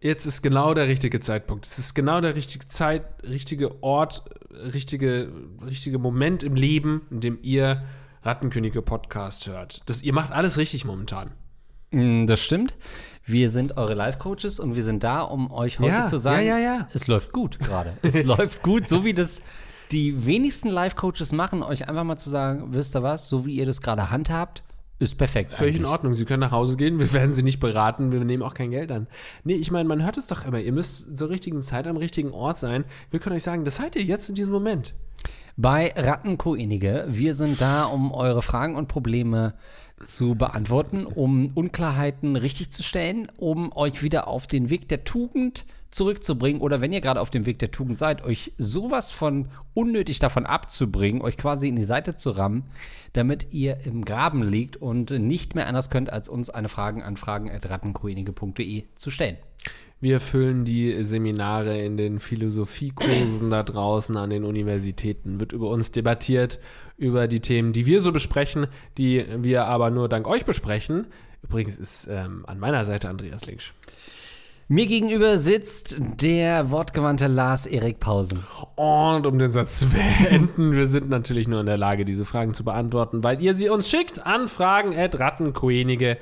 Jetzt ist genau der richtige Zeitpunkt. Es ist genau der richtige Zeit, richtige Ort, richtige, richtige Moment im Leben, in dem ihr Rattenkönige Podcast hört. Das, ihr macht alles richtig momentan. Mm, Das stimmt. Wir sind eure Life-Coaches und wir sind da, um euch heute Ja, zu sagen, ja, ja, ja. es läuft gut gerade. Es läuft gut, so wie das die wenigsten Life-Coaches machen, euch einfach mal zu sagen, wisst ihr was, so wie ihr das gerade handhabt, ist perfekt. Völlig in eigentlich. Ordnung. Sie können nach Hause gehen. Wir werden Sie nicht beraten. Wir nehmen auch kein Geld an. Nee, ich meine, man hört es doch immer. Ihr müsst zur richtigen Zeit am richtigen Ort sein. Wir können euch sagen, das seid ihr jetzt in diesem Moment. Bei Rattenkoenige, wir sind da, um eure Fragen und Probleme zu beantworten, um Unklarheiten richtig zu stellen, um euch wieder auf den Weg der Tugend zurückzubringen oder wenn ihr gerade auf dem Weg der Tugend seid, euch sowas von unnötig davon abzubringen, euch quasi in die Seite zu rammen, damit ihr im Graben liegt und nicht mehr anders könnt, als uns eine Fragen an fragen.rattenkoenige.de zu stellen. Wir füllen die Seminare in den Philosophiekursen da draußen an den Universitäten. Wird über uns debattiert, über die Themen, die wir so besprechen, die wir aber nur dank euch besprechen. Übrigens ist ähm, an meiner Seite Andreas Linksch. Mir gegenüber sitzt der wortgewandte Lars Erik Pausen. Und um den Satz zu beenden, wir sind natürlich nur in der Lage, diese Fragen zu beantworten, weil ihr sie uns schickt an fragen.rattenkoenige.de.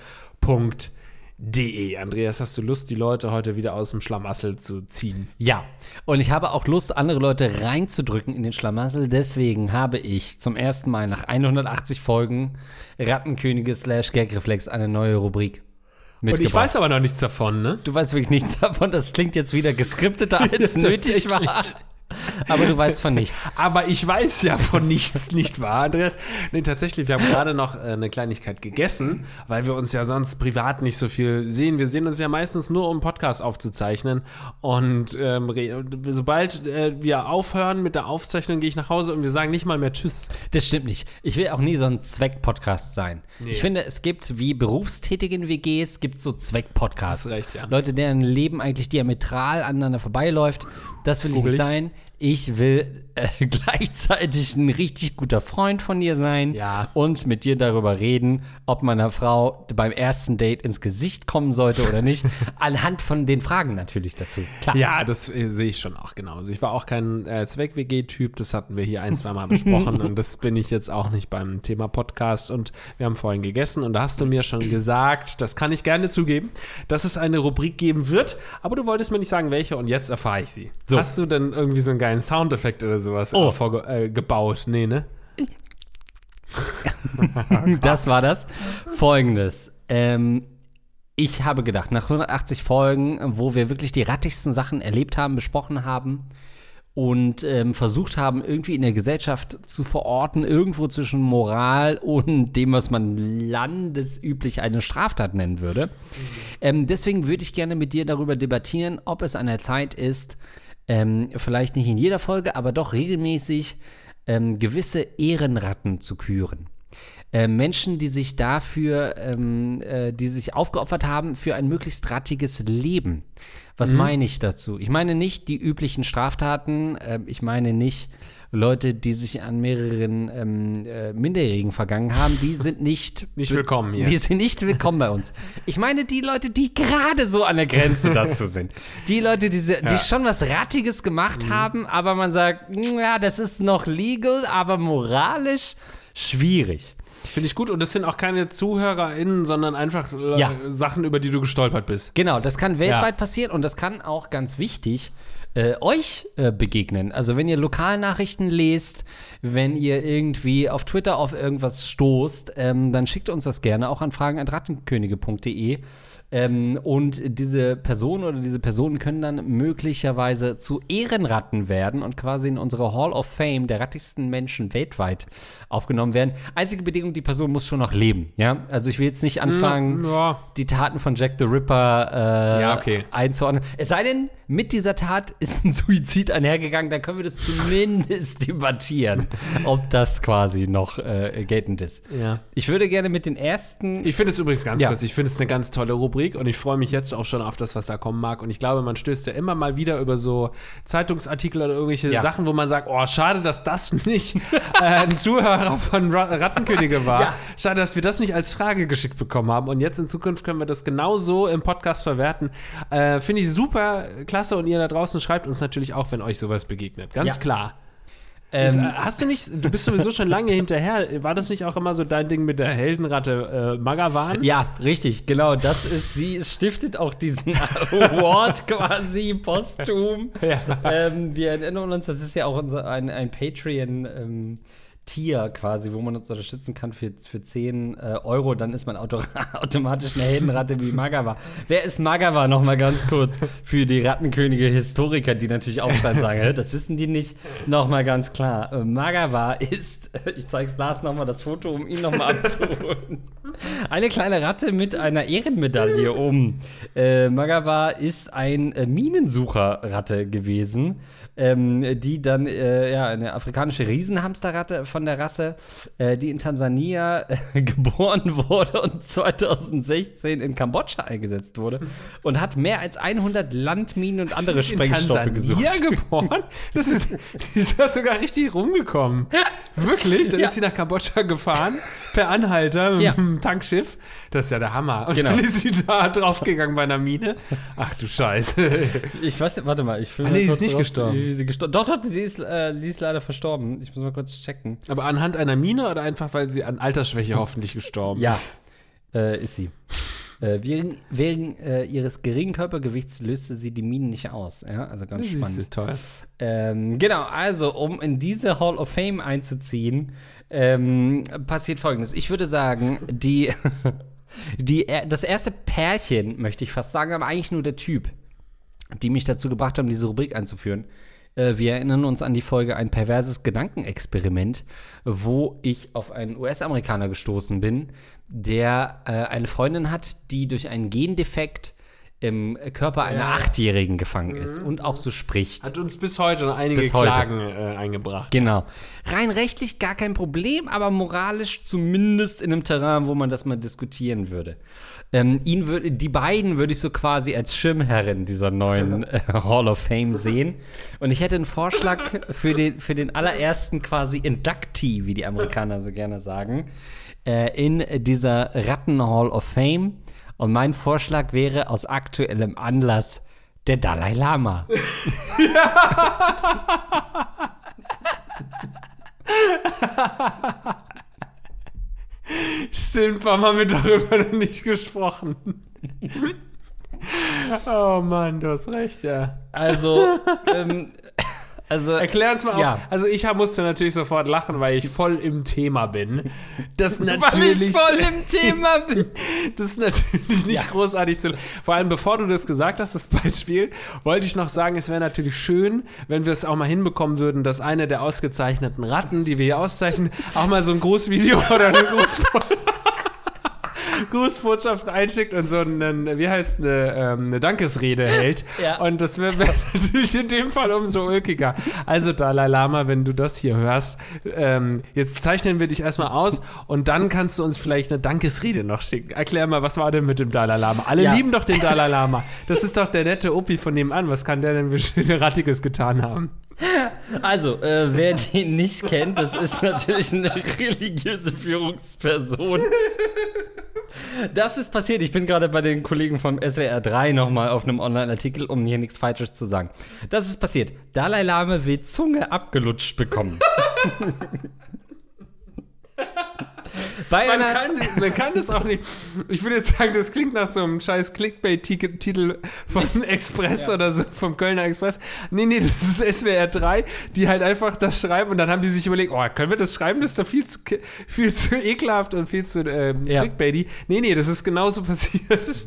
Andreas, hast du Lust, die Leute heute wieder aus dem Schlamassel zu ziehen? Ja, und ich habe auch Lust, andere Leute reinzudrücken in den Schlamassel. Deswegen habe ich zum ersten Mal nach 180 Folgen Rattenkönige slash Gagreflex eine neue Rubrik Und ich weiß aber noch nichts davon, ne? du weißt wirklich nichts davon. Das klingt jetzt wieder geskripteter, als nötig war. Aber du weißt von nichts. Aber ich weiß ja von nichts, nicht wahr, Andreas? Nee, tatsächlich, wir haben gerade noch äh, eine Kleinigkeit gegessen, weil wir uns ja sonst privat nicht so viel sehen. Wir sehen uns ja meistens nur, um Podcast aufzuzeichnen. Und ähm, sobald äh, wir aufhören mit der Aufzeichnung, gehe ich nach Hause und wir sagen nicht mal mehr Tschüss. Das stimmt nicht. Ich will auch nie so ein Zweck-Podcast sein. Ich finde, es gibt wie berufstätigen WGs, gibt so Zweck-Podcasts. Ja. Leute, deren Leben eigentlich diametral aneinander vorbeiläuft. Das will ich Google nicht ich. sein. Ich will äh, gleichzeitig ein richtig guter Freund von dir sein Ja. und mit dir darüber reden, ob meiner Frau beim ersten Date ins Gesicht kommen sollte oder nicht. Anhand von den Fragen natürlich dazu. Klar. Ja, das äh, sehe ich schon auch genauso. Ich war auch kein äh, Zweck-WG-Typ, das hatten wir hier ein, zwei Mal besprochen und das bin ich jetzt auch nicht beim Thema Podcast und wir haben vorhin gegessen und da hast du mir schon gesagt, das kann ich gerne zugeben, dass es eine Rubrik geben wird, aber du wolltest mir nicht sagen, welche und jetzt erfahre ich sie. So. Hast du denn irgendwie so einen geilen Soundeffekt oder sowas Oh. äh, gebaut? Nee, ne? Das war das. Folgendes. Ähm, ich habe gedacht, nach 180 Folgen, wo wir wirklich die rattigsten Sachen erlebt haben, besprochen haben und ähm, versucht haben, irgendwie in der Gesellschaft zu verorten, irgendwo zwischen Moral und dem, was man landesüblich eine Straftat nennen würde. Ähm, deswegen würde ich gerne mit dir darüber debattieren, ob es an der Zeit ist, ähm, vielleicht nicht in jeder Folge, aber doch regelmäßig ähm, gewisse Ehrenratten zu küren. Äh, Menschen, die sich dafür, ähm, äh, die sich aufgeopfert haben für ein möglichst rattiges Leben. Was meine ich dazu? Ich meine nicht die üblichen Straftaten, äh, ich meine nicht Leute, die sich an mehreren ähm, äh, Minderjährigen vergangen haben, die sind nicht, Nicht willkommen hier. Die sind nicht willkommen bei uns. Ich meine die Leute, die gerade so an der Grenze dazu sind. Die Leute, die, die schon was Rattiges gemacht haben, aber man sagt, "Mm, ja, das ist noch legal, aber moralisch schwierig. Finde ich gut und das sind auch keine ZuhörerInnen, sondern einfach äh, Ja. Sachen, über die du gestolpert bist. Genau, das kann weltweit Ja. passieren und das kann auch ganz wichtig äh, euch äh, begegnen. Also wenn ihr Lokalnachrichten lest, wenn ihr irgendwie auf Twitter auf irgendwas stoßt, ähm, dann schickt uns das gerne auch an fragen.rattenkönige.de. Ähm, und diese Person oder diese Personen können dann möglicherweise zu Ehrenratten werden und quasi in unsere Hall of Fame der rattigsten Menschen weltweit aufgenommen werden. Einzige Bedingung, die Person muss schon noch leben. Ja, also ich will jetzt nicht anfangen, Ja. die Taten von Jack the Ripper äh, Ja, okay. einzuordnen. Es sei denn, mit dieser Tat ist ein Suizid einhergegangen, dann können wir das zumindest debattieren, ob das quasi noch äh, geltend ist. Ja. Ich würde gerne mit den ersten. Ich finde es übrigens ganz Ja. kurz, ich finde es eine ganz tolle Rubrik. Und ich freue mich jetzt auch schon auf das, was da kommen mag. Und ich glaube, man stößt ja immer mal wieder über so Zeitungsartikel oder irgendwelche Ja. Sachen, wo man sagt, oh, schade, dass das nicht äh, ein Zuhörer von Ra Rattenkönige war. Ja. Schade, dass wir das nicht als Frage geschickt bekommen haben. Und jetzt in Zukunft können wir das genauso im Podcast verwerten. Äh, Finde ich super klasse und ihr da draußen schreibt uns natürlich auch, wenn euch sowas begegnet. Ganz Ja. klar. Ist, Ähm, äh, hast du nicht, du bist sowieso schon lange hinterher. War das nicht auch immer so dein Ding mit der Heldenratte äh, Magawan? Ja, richtig, genau. Das ist, sie stiftet auch diesen Award quasi posthum. Ja. Ähm, wir erinnern uns, das ist ja auch unser, ein, ein Patreon. Ähm, Tier quasi, wo man uns unterstützen kann für, für 10 äh, Euro, dann ist man auto automatisch eine Heldenratte wie Magawa. Wer ist Magawa? Noch mal ganz kurz für die Rattenkönige Historiker, die natürlich auch dann sagen, "Hä, das wissen die nicht. Noch mal ganz klar, äh, Magawa ist, ich zeig's Lars noch mal das Foto, um ihn noch mal abzuholen. Eine kleine Ratte mit einer Ehrenmedaille um. Äh, Magawa ist ein äh, Minensucherratte gewesen, ähm, die dann äh, ja eine afrikanische Riesenhamsterratte von der Rasse, äh, die in Tansania äh, geboren wurde und 2016 in Kambodscha eingesetzt wurde und hat mehr als 100 Landminen und andere Sprengstoffe gesucht. Tansania geboren? Das ist, die ist ja sogar richtig rumgekommen. Wirklich? Dann Ja. ist sie nach Kambodscha gefahren, per Anhalter mit Ja. einem Tankschiff. Das ist ja der Hammer. Und Genau. dann ist sie da draufgegangen bei einer Mine. Ach du Scheiße. Ich weiß, warte mal, ich filme Ah, nee, sie ist nicht gestorben. wie sie gestor Doch, doch, sie ist, äh, sie ist leider verstorben. Ich muss mal kurz checken. Aber anhand einer Mine oder einfach, weil sie an Altersschwäche hoffentlich gestorben Ja, ist? äh, ist sie. Äh, wegen wegen äh, ihres geringen Körpergewichts löste sie die Minen nicht aus. Ja, also ganz Siehste, spannend. toll. Ähm, genau, also um in diese Hall of Fame einzuziehen, ähm, passiert folgendes. Ich würde sagen, die, die, das erste Pärchen, möchte ich fast sagen, aber eigentlich nur der Typ, die mich dazu gebracht haben, diese Rubrik einzuführen. Äh, wir erinnern uns an die Folge Ein perverses Gedankenexperiment, wo ich auf einen US-Amerikaner gestoßen bin, der äh, eine Freundin hat, die durch einen Gendefekt im Körper einer Achtjährigen gefangen ist und auch so spricht. Hat uns bis heute noch einige Bis. Klagen äh, eingebracht. Genau. Rein rechtlich gar kein Problem, aber moralisch zumindest in einem Terrain, wo man das mal diskutieren würde. Ähm, ihn würde, die beiden würde ich so quasi als Schirmherrin dieser neuen äh, Hall of Fame sehen. Und ich hätte einen Vorschlag für den, für den allerersten quasi Inductee, wie die Amerikaner so gerne sagen, äh, in dieser Ratten Hall of Fame. Und mein Vorschlag wäre aus aktuellem Anlass der Dalai Lama. Stimmt, warum haben wir darüber noch nicht gesprochen? oh Mann, du hast recht, ja. Also, ähm, also Erklär uns mal auf. Ja. Also ich musste natürlich sofort lachen, weil ich voll im Thema bin. Das weil natürlich. ich voll im Thema bin. Das ist natürlich nicht Ja. großartig zu. Vor allem, bevor du das gesagt hast, das Beispiel, wollte ich noch sagen, es wäre natürlich schön, wenn wir es auch mal hinbekommen würden, dass eine der ausgezeichneten Ratten, die wir hier auszeichnen, auch mal so ein Grußvideo oder eine Grußbotschaft. Grußbotschaft einschickt und so einen, wie heißt eine, ähm, eine Dankesrede hält. Ja. Und das wäre wär natürlich in dem Fall umso ulkiger. Also Dalai Lama, wenn du das hier hörst, ähm, jetzt zeichnen wir dich erstmal aus und dann kannst du uns vielleicht eine Dankesrede noch schicken. Erklär mal, was war denn mit dem Dalai Lama? Alle Ja. lieben doch den Dalai Lama. Das ist doch der nette Opi von nebenan. Was kann der denn für Rattiges getan haben? Also, äh, wer den nicht kennt, das ist natürlich eine religiöse Führungsperson. Das ist passiert. Ich bin gerade bei den Kollegen vom SWR 3 nochmal auf einem Online-Artikel, um hier nichts Falsches zu sagen. Das ist passiert. Dalai Lama will Zunge abgelutscht bekommen. bei Man einer, kann, man kann das auch nicht. Ich würde jetzt sagen, das klingt nach so einem scheiß Clickbait-Titel von Express oder so, vom Kölner Express. Nee, nee, das ist SWR 3, die halt einfach das schreiben und dann haben die sich überlegt, oh, können wir das schreiben? Das ist doch viel zu, viel zu ekelhaft und viel zu ähm, Ja. Clickbaity. Nee, nee, das ist genauso passiert.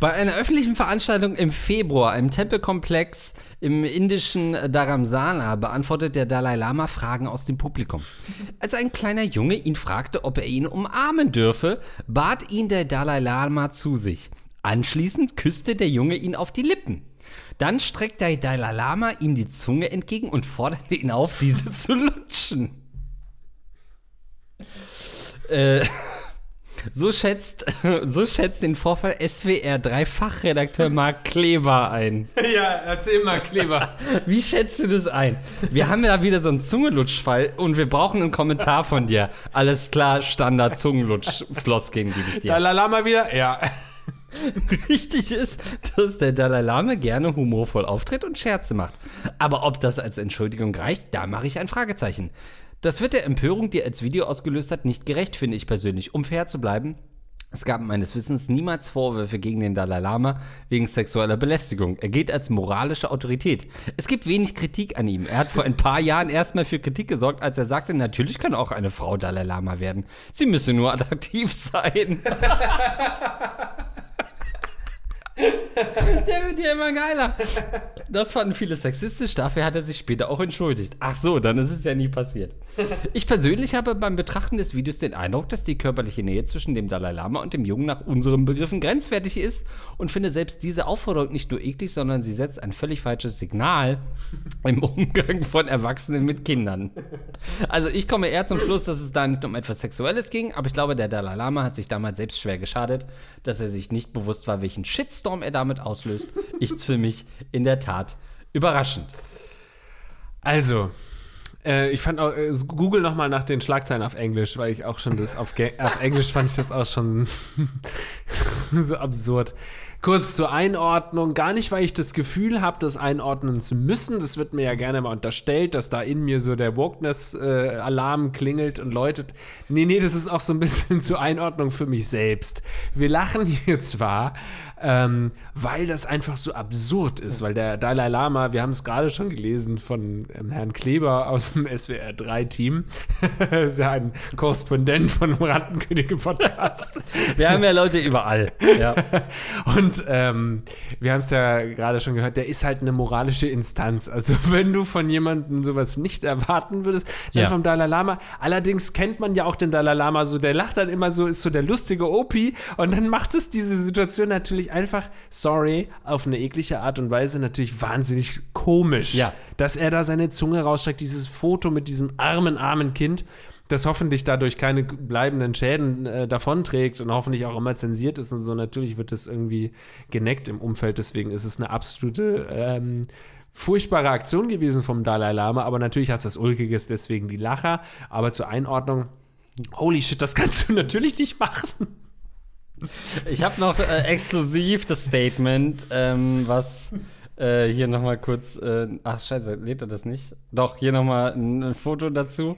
Bei einer öffentlichen Veranstaltung im Februar im Tempelkomplex im indischen Dharamsala beantwortet der Dalai Lama Fragen aus dem Publikum. Als ein kleiner Junge ihn fragte, ob er ihn umarmen dürfe, bat ihn der Dalai Lama zu sich. Anschließend küsste der Junge ihn auf die Lippen. Dann streckte der Dalai Lama ihm die Zunge entgegen und forderte ihn auf, diese zu lutschen. Äh, So schätzt, so schätzt den Vorfall SWR 3 Fachredakteur Marc Kleber ein. Ja, erzähl mal, Kleber. Wie schätzt du das ein? Wir haben ja wieder so einen Zungenlutschfall und wir brauchen einen Kommentar von dir. Alles klar, Standard Zungenlutsch-Floskeln gebe ich dir. Dalai Lama wieder? Ja. Richtig ist, dass der Dalai Lama gerne humorvoll auftritt und Scherze macht. Aber ob das als Entschuldigung reicht, da mache ich ein Fragezeichen. Das wird der Empörung, die er als Video ausgelöst hat, nicht gerecht, finde ich persönlich. Um fair zu bleiben, es gab meines Wissens niemals Vorwürfe gegen den Dalai Lama wegen sexueller Belästigung. Er gilt als moralische Autorität. Es gibt wenig Kritik an ihm. Er hat vor ein paar Jahren erstmal für Kritik gesorgt, als er sagte, natürlich kann auch eine Frau Dalai Lama werden. Sie müsse nur attraktiv sein. Der wird ja immer geiler. Das fanden viele sexistisch, dafür hat er sich später auch entschuldigt. Ach so, dann ist es ja nie passiert. Ich persönlich habe beim Betrachten des Videos den Eindruck, dass die körperliche Nähe zwischen dem Dalai Lama und dem Jungen nach unseren Begriffen grenzwertig ist und finde selbst diese Aufforderung nicht nur eklig, sondern sie setzt ein völlig falsches Signal im Umgang von Erwachsenen mit Kindern. Also ich komme eher zum Schluss, dass es da nicht um etwas Sexuelles ging, aber ich glaube, der Dalai Lama hat sich damals selbst schwer geschadet, dass er sich nicht bewusst war, welchen Shitstorm er damit auslöst, ist für mich in der Tat überraschend. Also, äh, ich fand auch, äh, Google nochmal nach den Schlagzeilen auf Englisch, weil ich auch schon das auf, auf Englisch fand ich das auch schon so absurd. Kurz zur Einordnung, gar nicht, weil ich das Gefühl habe, das einordnen zu müssen. Das wird mir ja gerne mal unterstellt, dass da in mir so der Wokeness-Alarm klingelt und läutet. Nee, nee, das ist auch so ein bisschen zur Einordnung für mich selbst. Wir lachen hier zwar, ähm, weil das einfach so absurd ist, weil der Dalai Lama, wir haben es gerade schon gelesen von ähm, Herrn Kleber aus dem SWR 3-Team, ist ja ein Korrespondent von dem Rattenkönige-Podcast. Wir haben ja Leute überall. Ja. Und ähm, wir haben es ja gerade schon gehört, der ist halt eine moralische Instanz. Also wenn du von jemandem sowas nicht erwarten würdest, dann Ja. vom Dalai Lama. Allerdings kennt man ja auch den Dalai Lama so, der lacht dann immer so, ist so der lustige Opi und dann macht es diese Situation natürlich einfach, sorry, auf eine eklige Art und Weise natürlich wahnsinnig komisch. Ja. Dass er da seine Zunge rausstreckt, dieses Foto mit diesem armen, armen Kind das hoffentlich dadurch keine bleibenden Schäden äh, davonträgt und hoffentlich auch immer zensiert ist und so. Natürlich wird das irgendwie geneckt im Umfeld, deswegen ist es eine absolute ähm, furchtbare Aktion gewesen vom Dalai Lama, aber natürlich hat es was Ulkiges, deswegen die Lacher. Aber zur Einordnung, holy shit, das kannst du natürlich nicht machen. Ich habe noch äh, exklusiv das Statement, ähm, was äh, hier nochmal kurz. Äh, ach, scheiße, lädt er das nicht? Doch, hier nochmal ein, ein Foto dazu.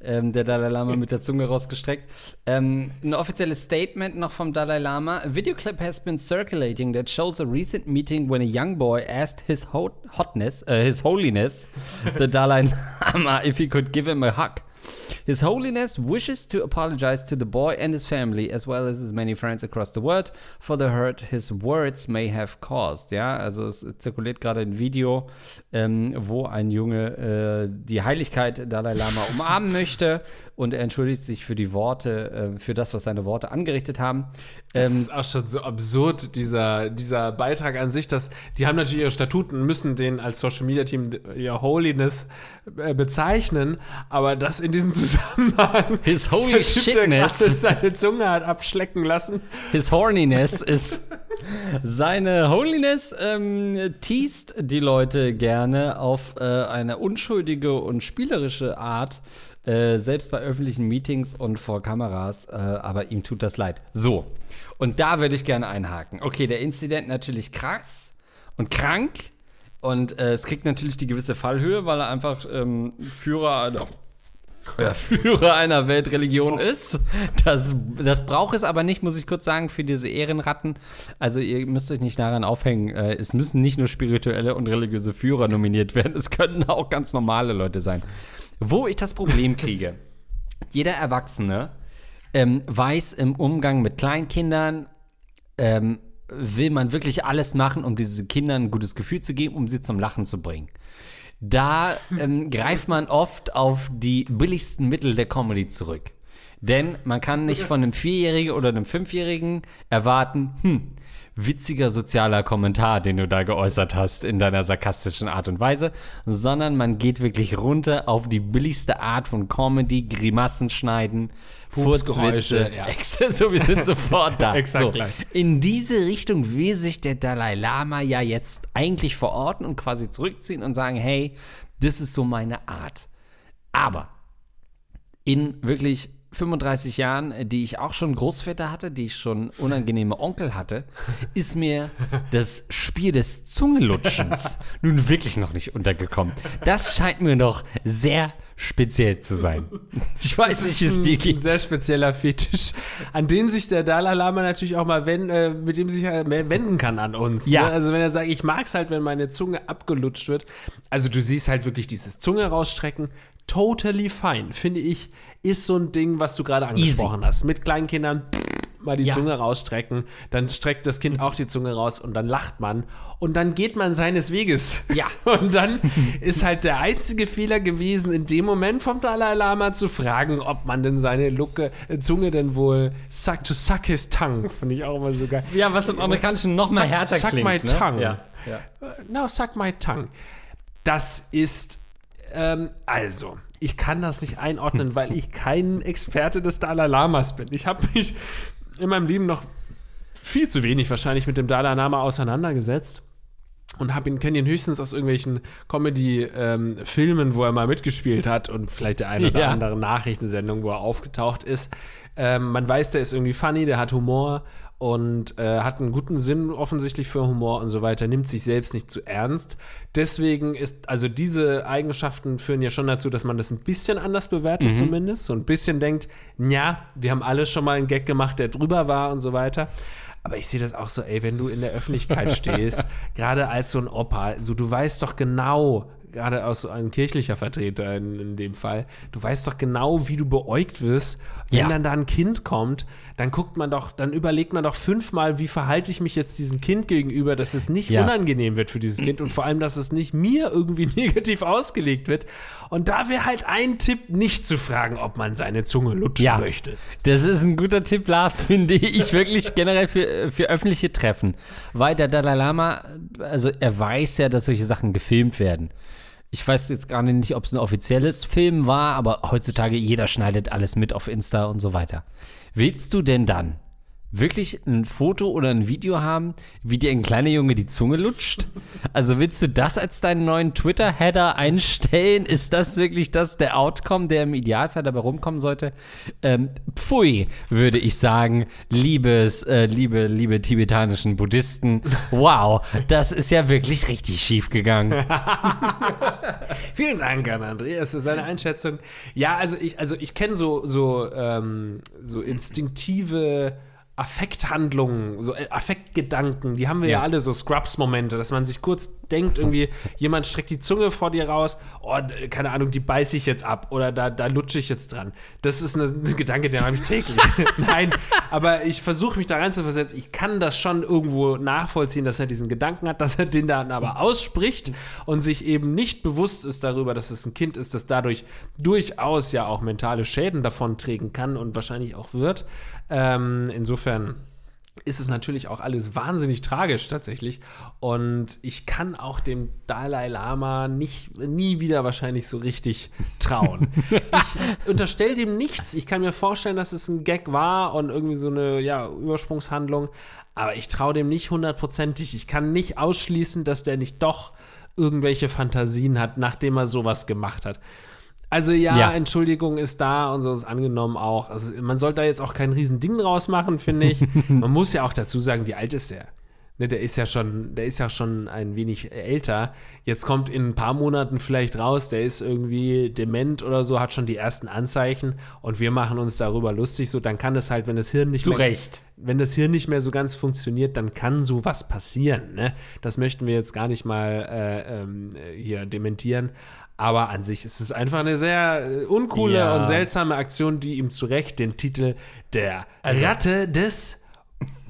Ähm, der Dalai Lama mit der Zunge rausgestreckt. Ähm, ein offizielles Statement noch vom Dalai Lama. A video clip has been circulating that shows a recent meeting when a young boy asked his ho hotness, uh, his holiness, the Dalai Lama, if he could give him a hug. His Holiness wishes to apologize to the boy and his family, as well as his many friends across the world, for the hurt his words may have caused. Ja, also es zirkuliert gerade ein Video, ähm, wo ein Junge äh, die Heiligkeit Dalai Lama umarmen möchte und er entschuldigt sich für die Worte, äh, für das, was seine Worte angerichtet haben. Das Ähm, ist auch schon so absurd, dieser, dieser Beitrag an sich, dass die haben natürlich ihre Statuten und müssen den als Social Media Team ihr Holiness äh, bezeichnen, aber das in diesem Zusammenhang. His holy shitness. seine Zunge hat abschlecken lassen. His Horniness ist. Seine Holiness ähm, teast die Leute gerne auf äh, eine unschuldige und spielerische Art, äh, selbst bei öffentlichen Meetings und vor Kameras, äh, aber ihm tut das leid. So, und da würde ich gerne einhaken. Okay, der Inzident natürlich krass und krank und äh, es kriegt natürlich die gewisse Fallhöhe, weil er einfach ähm, Führer einer ja, Führer einer Weltreligion ist. Das, das braucht es aber nicht, muss ich kurz sagen, für diese Ehrenratten. Also ihr müsst euch nicht daran aufhängen. Äh, es müssen nicht nur spirituelle und religiöse Führer nominiert werden. Es könnten auch ganz normale Leute sein. Wo ich das Problem kriege, jeder Erwachsene ähm, weiß im Umgang mit Kleinkindern, ähm, will man wirklich alles machen, um diesen Kindern ein gutes Gefühl zu geben, um sie zum Lachen zu bringen. Da ähm, greift man oft auf die billigsten Mittel der Comedy zurück. Denn man kann nicht von einem Vierjährigen oder einem Fünfjährigen erwarten, hm, witziger sozialer Kommentar, den du da geäußert hast in deiner sarkastischen Art und Weise, sondern man geht wirklich runter auf die billigste Art von Comedy, Grimassen schneiden, Furzwitze, ja. So, wir sind sofort da. Exakt so, gleich. In diese Richtung will sich der Dalai Lama ja jetzt eigentlich verorten und quasi zurückziehen und sagen, hey, das ist so meine Art. Aber in wirklich 35 Jahren, äh, die ich auch schon Großväter hatte, die ich schon unangenehme Onkel hatte, ist mir das Spiel des Zungelutschens nun wirklich noch nicht untergekommen. Das scheint mir noch sehr speziell zu sein. Ich weiß nicht, wie es dir ein geht. sehr spezieller Fetisch, an den sich der Dalai Lama natürlich auch mal wenden, äh, mit dem sich mehr wenden kann an uns. Ja. Ne? Also wenn er sagt, ich mag es halt, wenn meine Zunge abgelutscht wird. Also du siehst halt wirklich dieses Zunge rausstrecken. Totally fine, finde ich, ist so ein Ding, was du gerade angesprochen hast. Mit kleinen Kindern mal die Ja. Zunge rausstrecken, dann streckt das Kind auch die Zunge raus und dann lacht man und dann geht man seines Weges. Ja. Und dann ist halt der einzige Fehler gewesen, in dem Moment vom Dalai Lama zu fragen, ob man denn seine Lucke, äh, Zunge denn wohl suck, to suck his tongue, finde ich auch immer so geil. Ja, was im Amerikanischen noch mal Suck- härter suck klingt. my ne? tongue. Ja, ja. Now suck my tongue. Das ist, ähm, also, ich kann das nicht einordnen, weil ich kein Experte des Dalai Lamas bin. Ich habe mich in meinem Leben noch viel zu wenig wahrscheinlich mit dem Dalai Lama auseinandergesetzt und habe ihn kenne ihn höchstens aus irgendwelchen Comedy-Filmen, wo er mal mitgespielt hat und vielleicht der eine oder Ja. andere Nachrichtensendung, wo er aufgetaucht ist. Ähm, man weiß, der ist irgendwie funny, der hat Humor und äh, hat einen guten Sinn offensichtlich für Humor und so weiter, nimmt sich selbst nicht zu ernst. Deswegen ist, also diese Eigenschaften führen ja schon dazu, dass man das ein bisschen anders bewertet zumindest. So ein bisschen denkt, ja, wir haben alle schon mal einen Gag gemacht, der drüber war und so weiter. Aber ich sehe das auch so, ey, wenn du in der Öffentlichkeit stehst, gerade als so ein Opa, so du weißt doch genau, gerade aus so ein kirchlicher Vertreter in, in dem Fall, du weißt doch genau, wie du beäugt wirst. Wenn Ja. dann da ein Kind kommt, dann guckt man doch, dann überlegt man doch fünfmal, wie verhalte ich mich jetzt diesem Kind gegenüber, dass es nicht Ja. unangenehm wird für dieses Kind und vor allem, dass es nicht mir irgendwie negativ ausgelegt wird. Und da wäre halt ein Tipp, nicht zu fragen, ob man seine Zunge lutschen Ja. möchte. Das ist ein guter Tipp, Lars, finde ich wirklich generell für, für öffentliche Treffen. Weil der Dalai Lama, also er weiß ja, dass solche Sachen gefilmt werden. Ich weiß jetzt gar nicht, ob es ein offizielles Film war, aber heutzutage jeder schneidet alles mit auf Insta und so weiter. Willst du denn dann wirklich ein Foto oder ein Video haben, wie dir ein kleiner Junge die Zunge lutscht? Also willst du das als deinen neuen Twitter-Header einstellen? Ist das wirklich das der Outcome, der im Idealfall dabei rumkommen sollte? Ähm, pfui, würde ich sagen, liebes, äh, liebe, liebe tibetanischen Buddhisten. Wow, das ist ja wirklich richtig schief gegangen. Vielen Dank an Andreas für seine Einschätzung. Ja, also ich, also ich kenne so, so, ähm, so instinktive Affekthandlungen, so äh, Affektgedanken, die haben wir ja, Ja. alle, so Scrubs-Momente, dass man sich kurz denkt, irgendwie, jemand streckt die Zunge vor dir raus, oh, keine Ahnung, die beiße ich jetzt ab oder da, da lutsche ich jetzt dran. Das ist eine, ein Gedanke, den habe ich täglich. Nein, aber ich versuche mich da reinzuversetzen. Ich kann das schon irgendwo nachvollziehen, dass er diesen Gedanken hat, dass er den dann aber ausspricht und sich eben nicht bewusst ist darüber, dass es ein Kind ist, das dadurch durchaus ja auch mentale Schäden davonträgen kann und wahrscheinlich auch wird. Ähm, insofern ist es natürlich auch alles wahnsinnig tragisch tatsächlich. Und ich kann auch dem Dalai Lama nicht, nie wieder wahrscheinlich so richtig trauen. ich unterstelle dem nichts. Ich kann mir vorstellen, dass es ein Gag war und irgendwie so eine ja, Übersprungshandlung. Aber ich traue dem nicht hundertprozentig. Ich kann nicht ausschließen, dass der nicht doch irgendwelche Fantasien hat, nachdem er sowas gemacht hat. Also ja, Ja. Entschuldigung ist da und so ist angenommen auch. Also man sollte da jetzt auch kein Riesending draus machen, finde ich. man muss ja auch dazu sagen, wie alt ist er? Ne, der ist ja schon, der ist ja schon ein wenig älter. Jetzt kommt in ein paar Monaten vielleicht raus, der ist irgendwie dement oder so, hat schon die ersten Anzeichen und wir machen uns darüber lustig. So, dann kann es halt, wenn das Hirn nicht Zu mehr, Recht. wenn das Hirn nicht mehr so ganz funktioniert, dann kann sowas passieren. Ne? Das möchten wir jetzt gar nicht mal äh, äh, hier dementieren. Aber an sich ist es einfach eine sehr äh, uncoole Ja. und seltsame Aktion, die ihm zu Recht den Titel der Ratte des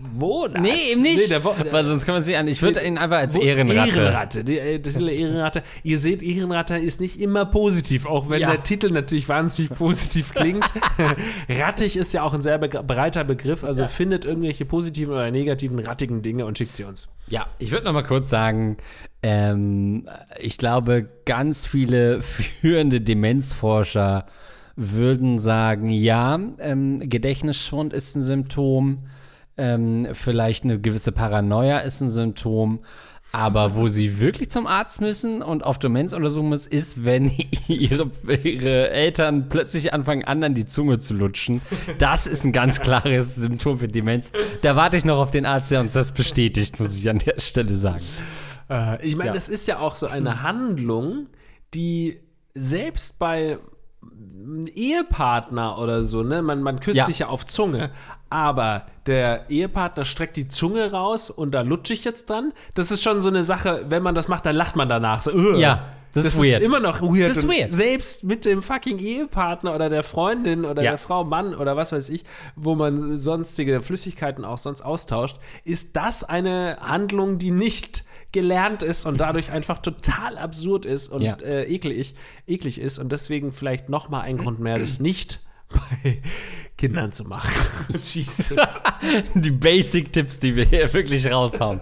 Monats. Nee, eben nicht. Nee, der Wo Weil sonst kann man sie an. Ich würde ihn einfach als Ehrenratte. Ehrenratte. Die, äh, die Ehrenratte. Ihr seht, Ehrenratte ist nicht immer positiv, auch wenn Ja. der Titel natürlich wahnsinnig positiv klingt. Rattig ist ja auch ein sehr be breiter Begriff, also findet irgendwelche positiven oder negativen rattigen Dinge und schickt sie uns. Ja, ich würde noch mal kurz sagen, ähm, ich glaube, ganz viele führende Demenzforscher würden sagen, ja, ähm, Gedächtnisschwund ist ein Symptom, ähm, vielleicht eine gewisse Paranoia ist ein Symptom, aber wo sie wirklich zum Arzt müssen und auf Demenz untersuchen müssen, ist, wenn ihre, ihre Eltern plötzlich anfangen, an an die Zunge zu lutschen. Das ist ein ganz klares Symptom für Demenz. Da warte ich noch auf den Arzt, der uns das bestätigt, muss ich an der Stelle sagen. Äh, ich meine, Ja. das ist ja auch so eine Handlung, die selbst bei einem Ehepartner oder so, ne, man, man küsst Ja. sich ja auf Zunge, aber der Ehepartner streckt die Zunge raus und da lutsche ich jetzt dran. Das ist schon so eine Sache, wenn man das macht, dann lacht man danach. So, "Ugh." Ja, das ist weird. immer noch weird. Das ist weird. Selbst mit dem fucking Ehepartner oder der Freundin oder Ja. der Frau, Mann oder was weiß ich, wo man sonstige Flüssigkeiten auch sonst austauscht, ist das eine Handlung, die nicht gelernt ist und dadurch einfach total absurd ist und Ja. äh, eklig, eklig ist und deswegen vielleicht noch mal ein Grund mehr, das nicht bei Kindern zu machen. Jesus. Die Basic-Tipps, die wir hier wirklich raushauen.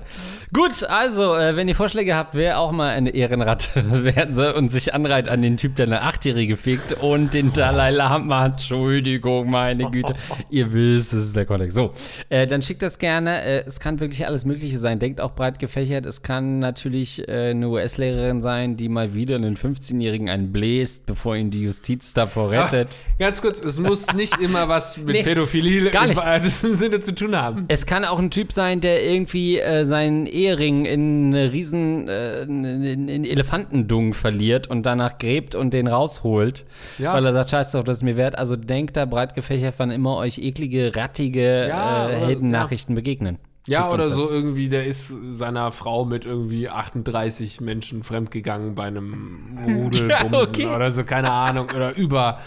Gut, also, äh, wenn ihr Vorschläge habt, wer auch mal eine Ehrenratte werden soll und sich anreiht an den Typ, der eine Achtjährige fickt und den Dalai Lama, Entschuldigung, meine Güte. ihr wisst, es ist der Kontext. So, äh, dann schickt das gerne. Äh, es kann wirklich alles Mögliche sein. Denkt auch breit gefächert. Es kann natürlich äh, eine US-Lehrerin sein, die mal wieder einen 15-Jährigen einen bläst, bevor ihn die Justiz davor rettet. Ganz kurz, es muss nicht immer was mit Nee, Pädophilie gar im nicht. weitesten Sinne zu tun haben. Es kann auch ein Typ sein, der irgendwie äh, seinen Ehering in eine riesen äh, in, in Elefantendung verliert und danach gräbt und den rausholt, Ja. weil er sagt, scheiß drauf, das ist mir wert. Also denkt da breit gefächert, wann immer euch eklige, rattige Ja, äh, Heldennachrichten begegnen. Ja, Schickt oder das. so irgendwie, der ist seiner Frau mit irgendwie 38 Menschen fremdgegangen bei einem Rudelbumsen Ja, okay. oder so, keine Ahnung. Oder über.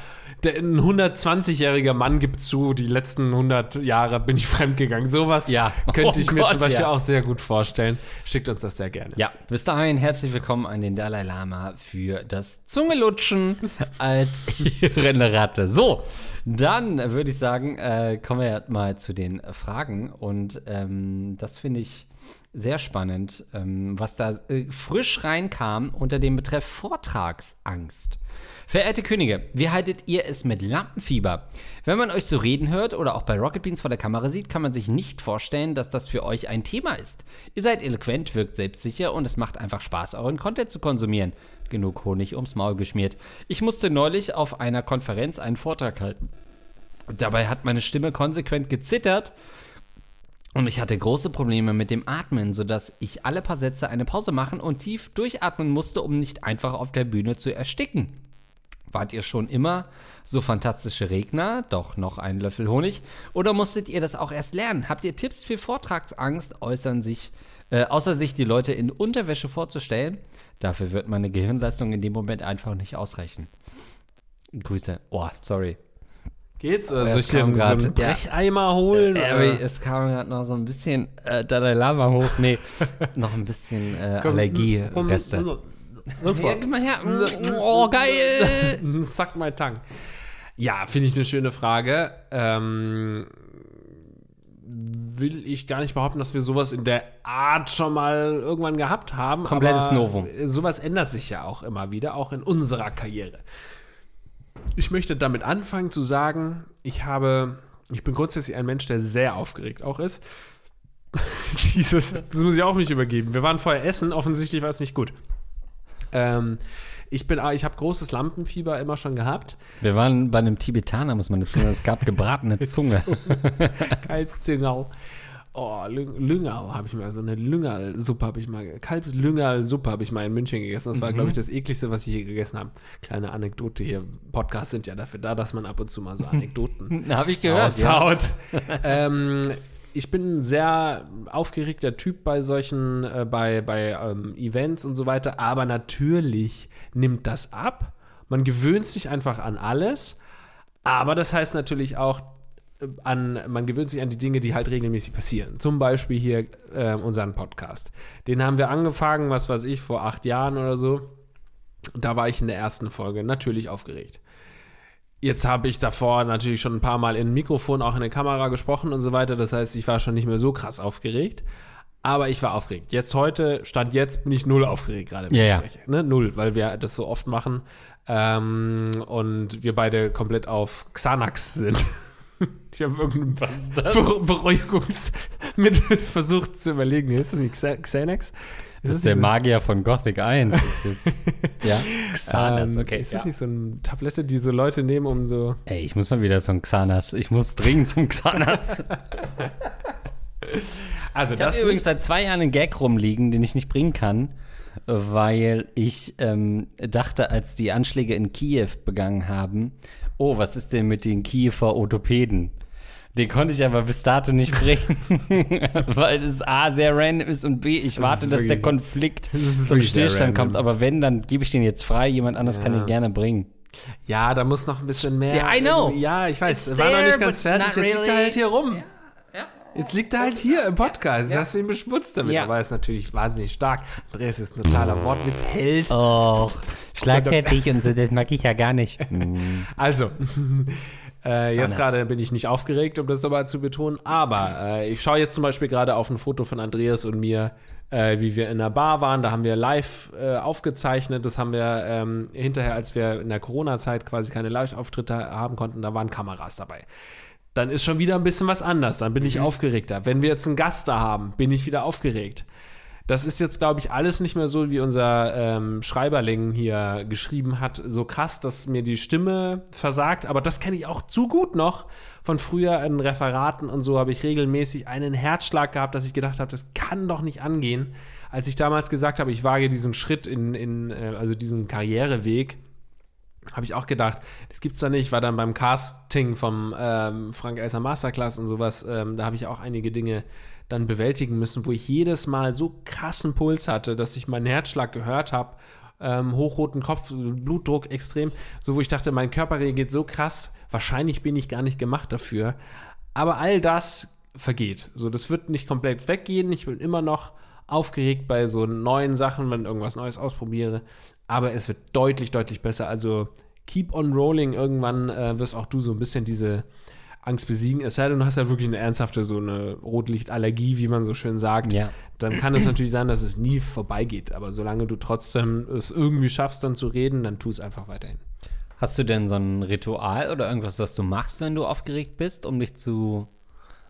Der, ein 120-jähriger Mann gibt zu, die letzten 100 Jahre bin ich fremdgegangen. Sowas Ja. könnte Oh ich mir Gott, zum Beispiel ja. auch sehr gut vorstellen. Schickt uns das sehr gerne. Ja, bis dahin herzlich willkommen an den Dalai Lama für das Zungelutschen als Ehrenratte. So, dann würde ich sagen, äh, kommen wir mal zu den Fragen und ähm, das finde ich sehr spannend, ähm, was da äh, frisch reinkam unter dem Betreff Vortragsangst. Verehrte Könige, wie haltet ihr es mit Lampenfieber? Wenn man euch so reden hört oder auch bei Rocket Beans vor der Kamera sieht, kann man sich nicht vorstellen, dass das für euch ein Thema ist. Ihr seid eloquent, wirkt selbstsicher und es macht einfach Spaß, euren Content zu konsumieren. Genug Honig ums Maul geschmiert. Ich musste neulich auf einer Konferenz einen Vortrag halten. Dabei hat meine Stimme konsequent gezittert und ich hatte große Probleme mit dem Atmen, sodass ich alle paar Sätze eine Pause machen und tief durchatmen musste, um nicht einfach auf der Bühne zu ersticken. Wart ihr schon immer so fantastische Redner? Doch noch einen Löffel Honig? Oder musstet ihr das auch erst lernen? Habt ihr Tipps für Vortragsangst, äußern sich, äh, außer sich die Leute in Unterwäsche vorzustellen? Dafür wird meine Gehirnleistung in dem Moment einfach nicht ausreichen. Grüße. Oh, sorry. Geht's? Äh, es soll ich dir kam so grad, einen ja. Brecheimer holen? Äh, aber es kam gerade noch so ein bisschen äh, Dalai Lama hoch. Nee, noch ein bisschen äh, Allergiereste. Komm, Ja, gib mal her. Oh, geil. Suck my tongue. Ja, finde ich eine schöne Frage. Ähm, will ich gar nicht behaupten, dass wir sowas in der Art schon mal irgendwann gehabt haben. Komplettes Novum. Sowas ändert sich ja auch immer wieder, auch in unserer Karriere. Ich möchte damit anfangen zu sagen, ich habe, ich bin grundsätzlich ein Mensch, der sehr aufgeregt auch ist. Dieses, das muss ich auch nicht übergeben. Wir waren vorher essen, offensichtlich war es nicht gut. Ähm, ich bin, ich habe großes Lampenfieber immer schon gehabt. Wir waren bei einem Tibetaner, muss man dazu sagen. Es gab gebratene Zunge. Kalbszüngerl. Oh, Lüng- Lüngerl habe ich mal, so eine Lüngerl-Suppe habe ich mal, Kalbslüngerl-Suppe habe ich mal in München gegessen. Das war, Mhm. glaube ich, das ekligste, was ich je gegessen habe. Kleine Anekdote hier. Podcasts sind ja dafür da, dass man ab und zu mal so Anekdoten Habe ich gehört. Ja. ähm, ich bin ein sehr aufgeregter Typ bei solchen, äh, bei, bei ähm, Events und so weiter, aber natürlich nimmt das ab. Man gewöhnt sich einfach an alles, aber das heißt natürlich auch, an, man gewöhnt sich an die Dinge, die halt regelmäßig passieren. Zum Beispiel hier äh, unseren Podcast. Den haben wir angefangen, was weiß ich, vor acht Jahren oder so. Da war ich in der ersten Folge natürlich aufgeregt. Jetzt habe ich davor natürlich schon ein paar Mal in ein Mikrofon, auch in der Kamera gesprochen und so weiter. Das heißt, ich war schon nicht mehr so krass aufgeregt. Aber ich war aufgeregt. Jetzt heute, Stand jetzt, bin ich null aufgeregt gerade, wenn Ja, ich ja. spreche. Ne? Null, weil wir das so oft machen. Ähm, und wir beide komplett auf Xanax sind. ich habe irgendein Was ist das? Be Beruhigungsmittel versucht zu überlegen. Ist das nicht Xa- Xanax? Das ist der Magier von Gothic 1. Das ist, ja, Xanas, ähm, okay. Ist das ja. nicht so eine Tablette, die so Leute nehmen, um so. Ey, ich muss mal wieder zum Xanas. Ich muss dringend zum Xanas. Also, Ich das übrigens seit zwei Jahren einen Gag rumliegen, den ich nicht bringen kann, weil ich ähm, dachte, als die Anschläge in Kiew begangen haben, oh, was ist denn mit den Kiewer Orthopäden? Den konnte ich aber bis dato nicht bringen, weil es A, sehr random ist und B, ich warte, ist dass der Konflikt das zum Stillstand kommt. Aber wenn, dann gebe ich den jetzt frei, jemand anders kann Ja. ihn gerne bringen. Ja, da muss noch ein bisschen mehr. Yeah, I know. Ja, ich weiß. It's war noch there, nicht ganz fertig. Jetzt liegt er halt hier rum. Jetzt liegt er halt hier im Podcast. Jetzt hast du ihn beschmutzt damit. Ja. Aber er ist natürlich wahnsinnig stark. Andreas ist ein totaler Wortwitzheld. Oh, schlagfertig und so, das mag ich ja gar nicht. Also, äh, jetzt gerade bin ich nicht aufgeregt, um das nochmal zu betonen. Aber äh, ich schaue jetzt zum Beispiel gerade auf ein Foto von Andreas und mir, äh, wie wir in einer Bar waren. Da haben wir live äh, aufgezeichnet. Das haben wir ähm, hinterher, als wir in der Corona-Zeit quasi keine Live-Auftritte haben konnten, da waren Kameras dabei. Dann ist schon wieder ein bisschen was anders. Dann bin ich aufgeregter. Wenn wir jetzt einen Gast da haben, bin ich wieder aufgeregt. Das ist jetzt, glaube ich, alles nicht mehr so, wie unser ähm, Schreiberling hier geschrieben hat. So krass, dass mir die Stimme versagt. Aber das kenne ich auch zu gut noch von früher in Referaten und so habe ich regelmäßig einen Herzschlag gehabt, dass ich gedacht habe, das kann doch nicht angehen. Als ich damals gesagt habe, ich wage diesen Schritt in, in äh, also diesen Karriereweg, habe ich auch gedacht, das gibt's da nicht. War dann beim Casting vom ähm, Frank Elser Masterclass und sowas, ähm, da habe ich auch einige Dinge dann bewältigen müssen, wo ich jedes Mal so krassen Puls hatte, dass ich meinen Herzschlag gehört habe, ähm, hochroten Kopf, Blutdruck extrem, so wo ich dachte, mein Körper reagiert so krass, wahrscheinlich bin ich gar nicht gemacht dafür. Aber all das vergeht. So, das wird nicht komplett weggehen. Ich bin immer noch aufgeregt bei so neuen Sachen, wenn irgendwas Neues ausprobiere. Aber es wird deutlich, deutlich besser. Also keep on rolling. Irgendwann äh, wirst auch du so ein bisschen diese Angst besiegen. Es sei denn, du hast ja wirklich eine ernsthafte, so eine Rotlichtallergie, wie man so schön sagt. Ja. Dann kann es natürlich sein, dass es nie vorbeigeht. Aber solange du trotzdem es irgendwie schaffst, dann zu reden, dann tu es einfach weiterhin. Hast du denn so ein Ritual oder irgendwas, was du machst, wenn du aufgeregt bist, um dich zu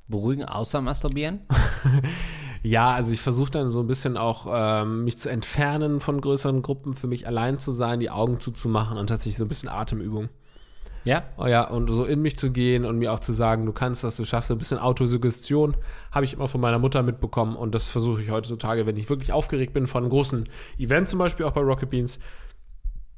beruhigen, außer masturbieren? Ja, also ich versuche dann so ein bisschen auch ähm, mich zu entfernen von größeren Gruppen, für mich allein zu sein, die Augen zuzumachen und tatsächlich so ein bisschen Atemübung. Ja? Oh ja, und so in mich zu gehen und mir auch zu sagen, du kannst das, du schaffst so ein bisschen Autosuggestion, habe ich immer von meiner Mutter mitbekommen und das versuche ich heutzutage, wenn ich wirklich aufgeregt bin von großen Event, zum Beispiel auch bei Rocket Beans.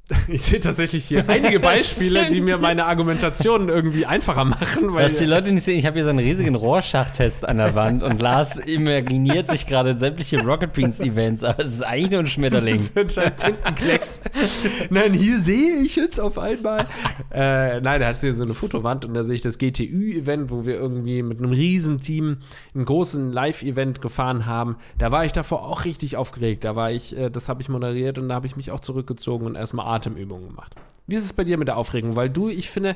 Ich sehe tatsächlich hier einige Beispiele, die mir meine Argumentationen irgendwie einfacher machen, weil Was die Leute nicht sehen, ich habe hier so einen riesigen Rohrschachtest an der Wand und Lars imaginiert sich gerade sämtliche Rocket Beans Events, aber es ist eigentlich nur ein Schmetterling. ein scheiß Tintenklecks. nein, hier sehe ich jetzt auf einmal. äh, nein, da hat hier so eine Fotowand und da sehe ich das GTÜ-Event, wo wir irgendwie mit einem Riesenteam einen großen Live-Event gefahren haben. Da war ich davor auch richtig aufgeregt. Da war ich, äh, das habe ich moderiert und da habe ich mich auch zurückgezogen und erstmal Atemübungen gemacht. Wie ist es bei dir mit der Aufregung? Weil du, ich finde,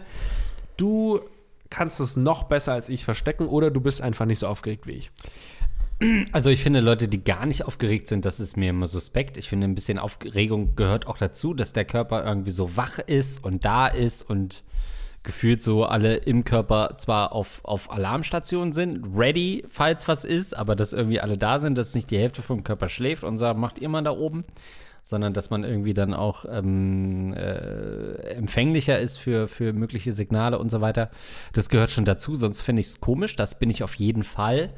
du kannst es noch besser als ich verstecken oder du bist einfach nicht so aufgeregt wie ich. Also ich finde, Leute, die gar nicht aufgeregt sind, das ist mir immer suspekt. Ich finde, ein bisschen Aufregung gehört auch dazu, dass der Körper irgendwie so wach ist und da ist und gefühlt so alle im Körper zwar auf, auf Alarmstation sind, ready, falls was ist, aber dass irgendwie alle da sind, dass nicht die Hälfte vom Körper schläft und sagt, macht ihr mal da oben, sondern dass man irgendwie dann auch ähm, äh, empfänglicher ist für, für mögliche Signale und so weiter. Das gehört schon dazu, sonst finde ich es komisch, das bin ich auf jeden Fall.